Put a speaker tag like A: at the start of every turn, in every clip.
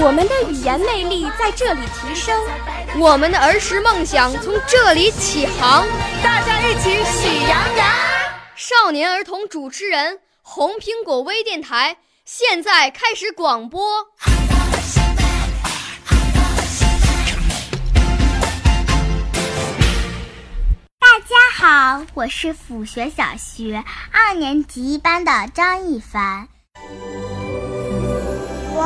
A: 我们的语言魅力在这里提升，
B: 我们的儿时梦想从这里起航。
C: 大家一起喜羊羊。
B: 少年儿童主持人，红苹果微电台现在开始广播。
D: 大家好，我是抚学小学二年级一班的张一凡。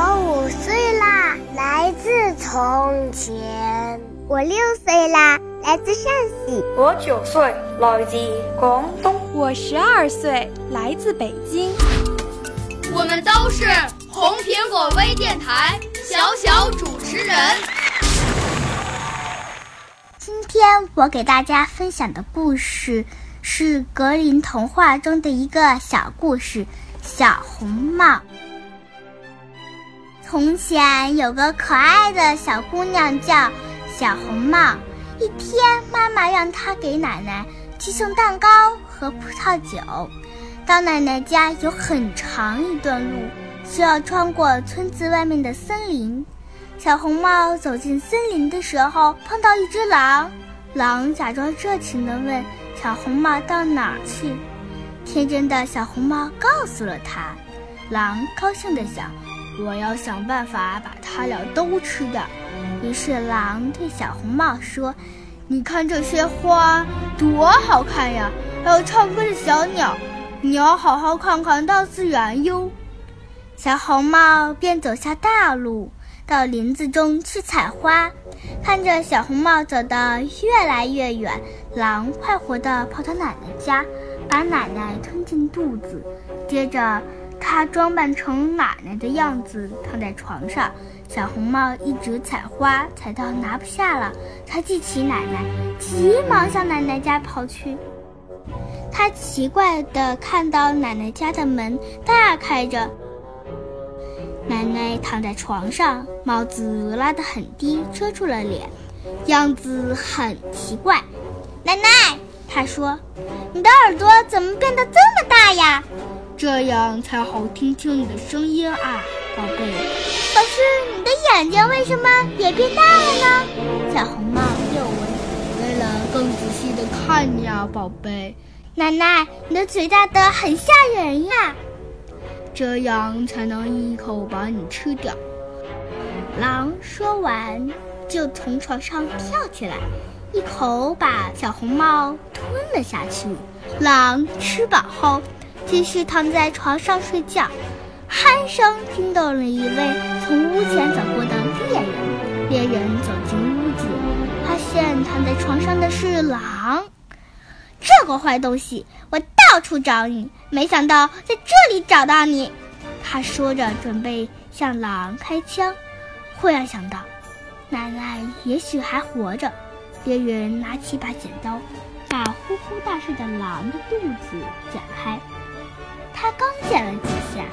E: 我五岁啦，来自从前。
F: 我六岁啦，来自陕西。
G: 我九岁，来自广东。
A: 我十二岁，来自北京。
B: 我们都是红苹果微电台小小主持人。
D: 今天我给大家分享的故事是格林童话中的一个小故事《小红帽》。从前有个可爱的小姑娘叫小红帽。一天，妈妈让她给奶奶去送蛋糕和葡萄酒。到奶奶家有很长一段路，需要穿过村子外面的森林。小红帽走进森林的时候，碰到一只狼。狼假装热情地问小红帽到哪儿去。天真的小红帽告诉了他。狼高兴地想。我要想办法把它俩都吃掉。于是狼对小红帽说：“你看这些花多好看呀，还有唱歌的小鸟，你要好好看看大自然哟。”小红帽便走下大路，到林子中去采花。看着小红帽走得越来越远，狼快活地跑到奶奶家，把奶奶吞进肚子，接着。他装扮成奶奶的样子，躺在床上。小红帽一直采花，采到拿不下了，他记起奶奶，急忙向奶奶家跑去。他奇怪地看到奶奶家的门大开着，奶奶躺在床上，帽子拉得很低，遮住了脸，样子很奇怪。奶奶，他说：“你的耳朵怎么变得这么大呀？”
H: 这样才好听听你的声音啊，宝贝。
D: 可是你的眼睛为什么也变大了呢？小红帽又问。
H: 为了更仔细的看你啊，宝贝。
D: 奶奶，你的嘴大得很吓人呀。
H: 这样才能一口把你吃掉。
D: 狼说完，就从床上跳起来，一口把小红帽吞了下去。狼吃饱后。继续躺在床上睡觉，鼾声惊动了一位从屋前走过的猎人。猎人走进屋子，发现躺在床上的是狼。这个坏东西，我到处找你，没想到在这里找到你。他说着，准备向狼开枪，忽然想到，奶奶也许还活着。猎人拿起把剪刀，把呼呼大睡的狼的肚子剪开。他刚剪了几下，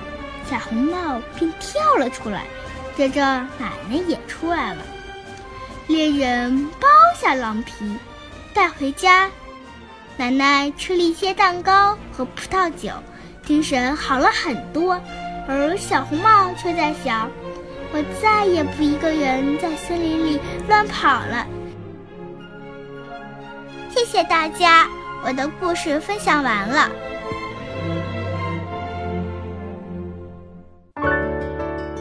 D: 小红帽便跳了出来，接着奶奶也出来了。猎人剥下狼皮，带回家。奶奶吃了一些蛋糕和葡萄酒，精神好了很多。而小红帽却在想：我再也不一个人在森林里乱跑了。谢谢大家，我的故事分享完了。